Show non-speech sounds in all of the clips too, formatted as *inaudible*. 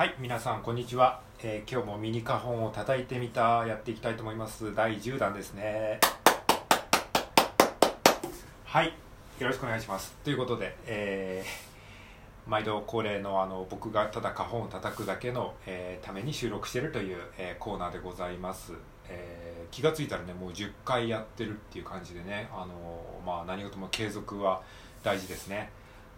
はい皆さんこんにちは、えー今日もミニカホンを叩いてみたやっていきたいと思います。第10弾ですね。はいよろしくお願いします。ということで、えー毎度恒例のあの僕がただカホンを叩くだけの、えーために収録しているという、えコーナーでございます、え気がついたらねもう10回やってるっていう感じでねあのまあ何事も継続は大事ですね。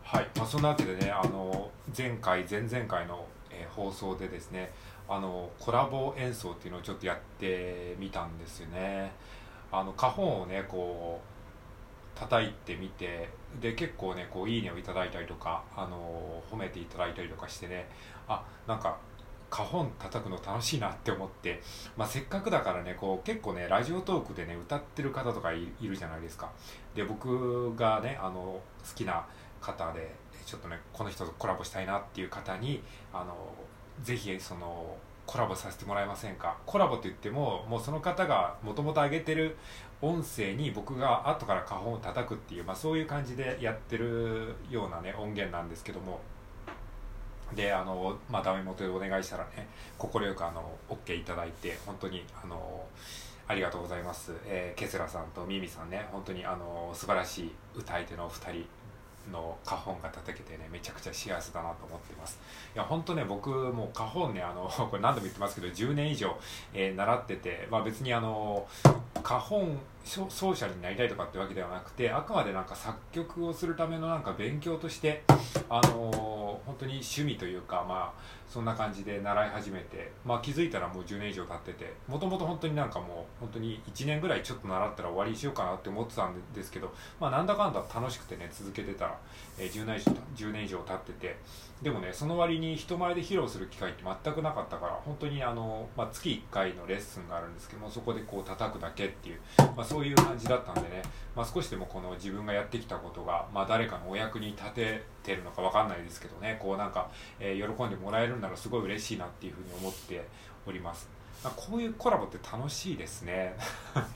はい、まあ、そんなわけでねあの前回前々回の、ー放送でですねあのコラボ演奏っていうのをちょっとやってみたんですよね。あの花本をねこう叩いてみてで結構ねこういいねをいただいたりとかあの褒めていただいたりとかしてねあなんか花本叩くの楽しいなって思って、まあ、せっかくだからねこう結構ねラジオトークでね歌ってる方とかいいるじゃないですか。で僕がねあの好きな方でちょっとねこの人とコラボしたいなっていう方にあのぜひそのコラボさせてもらえませんか？コラボって言ってももうその方がもともと上げてる音声に僕が後から花本を叩くっていう、まあ、そういう感じでやってるようなね音源なんですけども。であの、まあ、ダメ元でお願いしたらね快くあの OK いただいて本当にあのありがとうございます、えーケスラさんとミミさんね本当にあの素晴らしい歌い手のお二人。の花本が叩けてねめちゃくちゃ幸せだなと思ってます。いや本当ね僕もう花本ねあの *laughs* これ何度も言ってますけど10年以上、えー習ってて、まあ、別にあの花本奏奏者になりたいとかってわけではなくてあくまでなんか作曲をするためのなんか勉強としてあの本当に趣味というかまあそんな感じで習い始めて、まあ、気づいたらもう10年以上経っててもともと本当になんかもう本当に1年ぐらいちょっと習ったら終わりにしようかなって思ってたんですけど、まあ、なんだかんだ楽しくてね続けてたら、えー 10, 年以上10年以上経っててでもねその割に人前で披露する機会って全くなかったから本当にあの、まあ、月1回のレッスンがあるんですけどもそこでこう叩くだけっていう、まあ、そういう感じだったんでね、まあ、少しでもこの自分がやってきたことが、まあ、誰かのお役に立ててるのかわかんないですけどね。こうなんか、えー喜んでもらえるんならすごい嬉しいなっていうふうに思っております、まあ、こういうコラボって楽しいですね。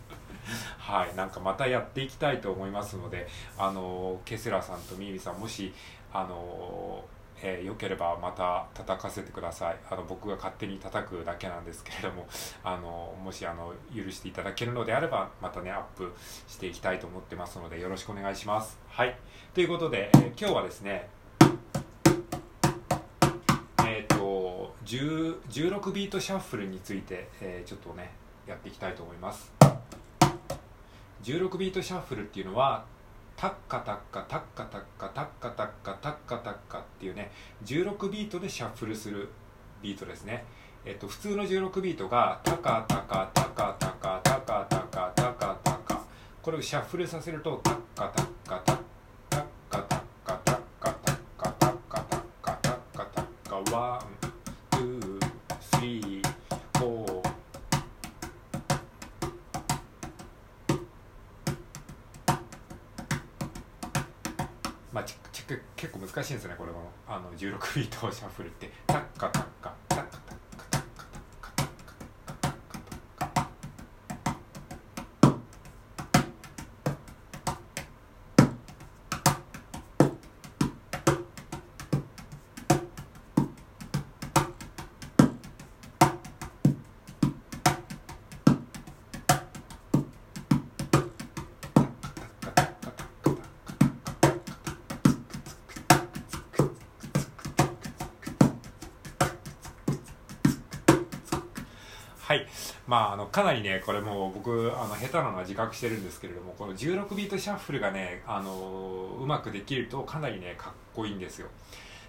*laughs* はい。なんかまたやっていきたいと思いますのであのケセラさんとミーミさんもしあのえーよければまた叩かせてください。あの僕が勝手に叩くだけなんですけれども *laughs* あのもしあの許していただけるのであればまたねアップしていきたいと思ってますのでよろしくお願いします。はい。ということで、えー今日はですねえっ、と10 16ビートシャッフルについて、えーちょっとねやっていきたいと思います。16ビートシャッフルっていうのはタッカタッカタッカタッカタッカタッカタッカタッカっていうね16ビートでシャッフルするビートですね。えっと普通の16ビートがタカタカタカタカタカタカタカタカ。これをシャッフルさせるとタッカタッカ。まあ、結構難しいんですねこれも。あの16ビートシャッフルって。タッカタッまああのかなりねこれもう僕あの下手なのは自覚してるんですけれどもこの16ビートシャッフルがねあのうまくできるとかなりねかっこいいんですよ。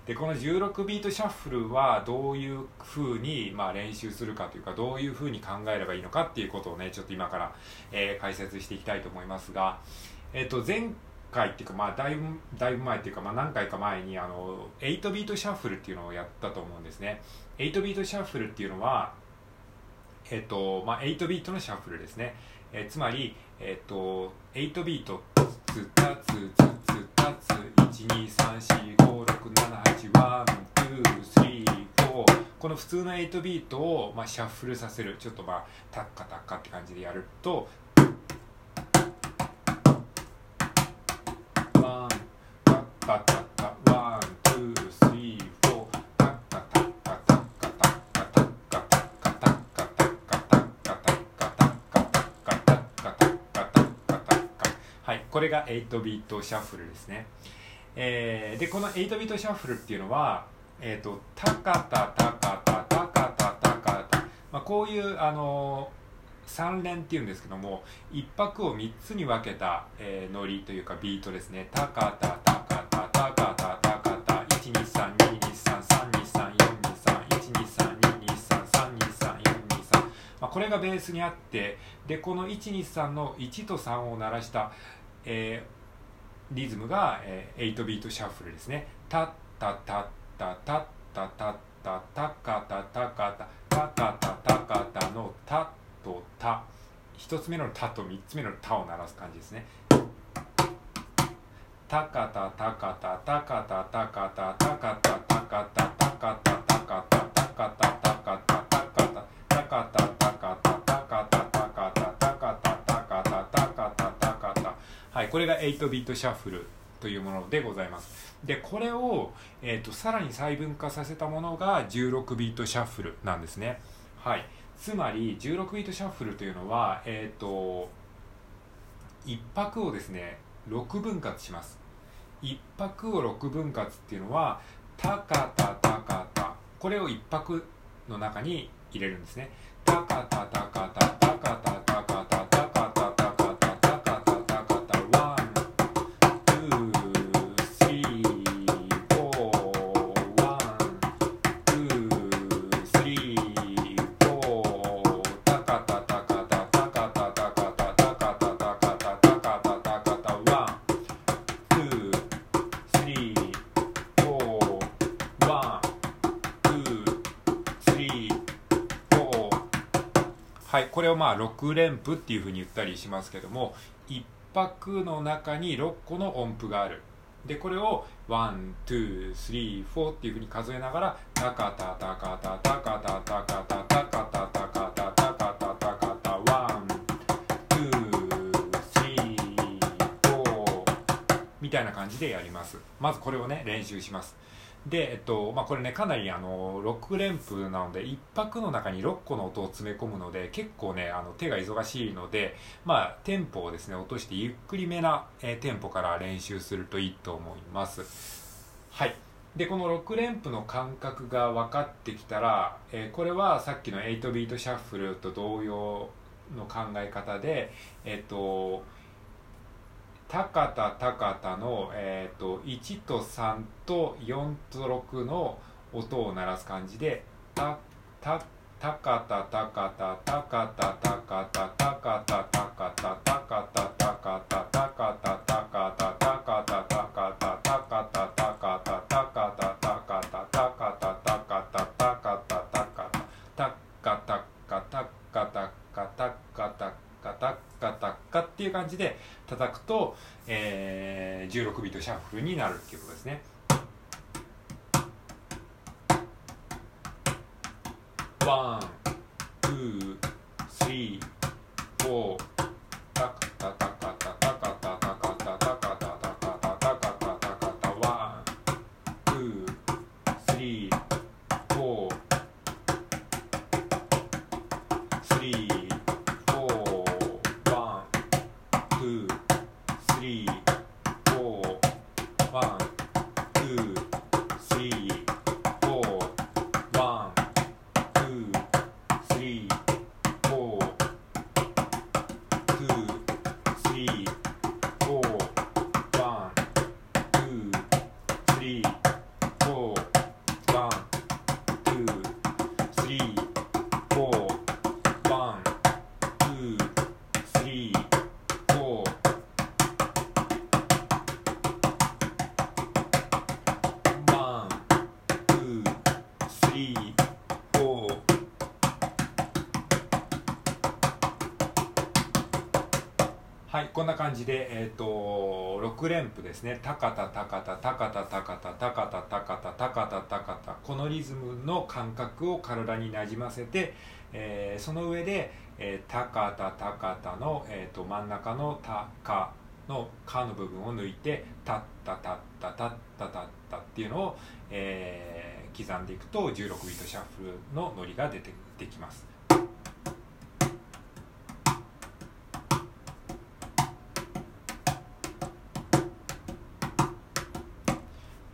でこの16ビートシャッフルはどういうふうに、まあ、練習するかというかどういうふうに考えればいいのかっていうことをねちょっと今から、えー解説していきたいと思いますが、えっと前回っていうか、まあ、だいぶだいぶ前っていうか、まあ、何回か前にあの8ビートシャッフルっていうのをやったと思うんですね。8ビートシャッフルっていうのはえっとまあ、8ビートのシャッフルですね、えーつまり、えっと8ビートツタツツツタツ123456781この普通の8ビートを、まあ、シャッフルさせるちょっとまあタッカタッカって感じでやるとれが8ビートシャッフルですね、えー、でこの8ビートシャッフルっていうのはえーと、タカタタカタタカタタカタ、まあ、こういうあの3連っていうんですけども1拍を3つに分けた、えー、ノリというかビートですね。タカタタカタタカタタカタ12322332312312332334223まあ、これがベースにあってでこの123の1と3を鳴らした、えー、リズムが、えー、8ビートシャッフルですね。タッタタッタタッタタッタタカタタカタタカタタカタのタとタ一つ目のタと三つ目のタを鳴らす感じですねタカタタカタタカタタカタタカタタカタタカタこれが8ビートシャッフルというものでございます。でこれを、えーと、さらに細分化させたものが16ビートシャッフルなんですね。はい。つまり16ビートシャッフルというのはえっ、ー、と1拍をですね6分割します。1拍を6分割っていうのはタカタタカタ。これを1拍の中に入れるんですね。タカタタカタ。これをまあ6連符っていうふうに言ったりしますけども1拍の中に6個の音符がある。でこれを1,2,3,4っていうふうに数えながらタカタタカタタカタタカタタカタタカタタカタタカタワンツースリーフォーみたいな感じでやります。まずこれをね練習します。で、えっとまあ、これねかなりあの6連符なので1拍の中に6個の音を詰め込むので結構ねあの手が忙しいので、まあ、テンポをですね落としてゆっくりめな、えー、テンポから練習するといいと思います。はい。でこの6連符の感覚が分かってきたら、えー、これはさっきの8ビートシャッフルと同様の考え方でえっ、と高田高田の、えーと、1と3と4と6の音を鳴らす感じで「たた高田高田高田高田高田高田高田高田高田高田高田高田っていう感じで叩くと、えー、16ビートシャッフルになるっていうことですね。こんな感じで、えーと、6連符ですね「タカタタカタタカタタカタタカタタカタタカタタカタ」このリズムの感覚を体になじませて、えー、その上で「えー、タカタタカタの」えーと、真ん中の「タカ」の「カ」の部分を抜いて「タッタタッタタッタタッタ」っていうのを、えー、刻んでいくと16ビートシャッフルのノリが出てできます。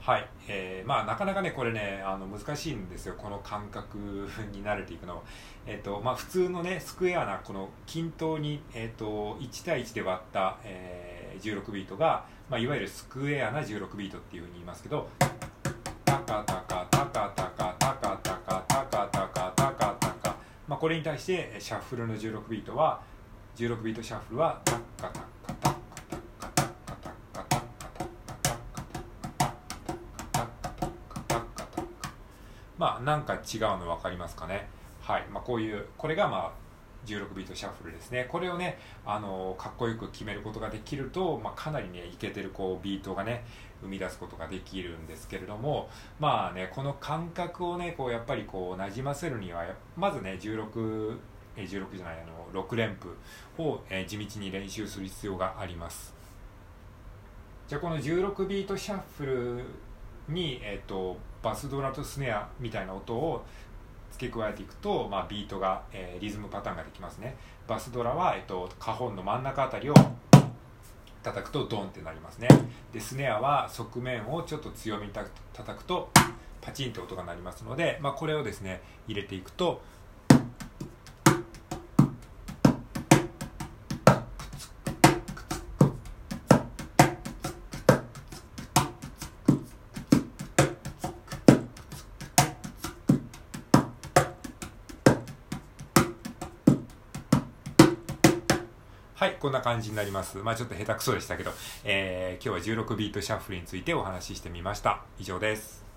はい、えー、まあなかなかねこれねあの難しいんですよ。この感覚に慣れていくのえっ、ー、とまあ普通のねスクエアなこの均等にえっ、ー、と1対1で割った、えー、16ビートがまあいわゆるスクエアな16ビートっていうふうに言いますけどタカタカタカタカタカタカタカタカタカタカまあこれに対してシャッフルの16ビートは16ビートシャッフルはタッカタなんか違うの分かりますかね？はい。まあこういうこれがまあ16ビートシャッフルですね。これをねあのかっこよく決めることができると、まあ、かなりねいけてるこうビートがね生み出すことができるんですけれどもまあねこの感覚をねこうやっぱりこうなじませるにはまずね16え16じゃないあの6連符を、え地道に練習する必要があります。じゃあこの16ビートシャッフルに、えーと、バスドラとスネアみたいな音を付け加えていくと、まあ、ビートが、えー、リズムパターンができますね。バスドラは、えーと、カホンの真ん中あたりを叩くとドンってなりますね。でスネアは側面をちょっと強めに叩くとパチンって音が鳴りますので、まあ、これをですね入れていくとはい、こんな感じになります。まあちょっと下手くそでしたけど、えー、今日は16ビートシャッフルについてお話ししてみました。以上です。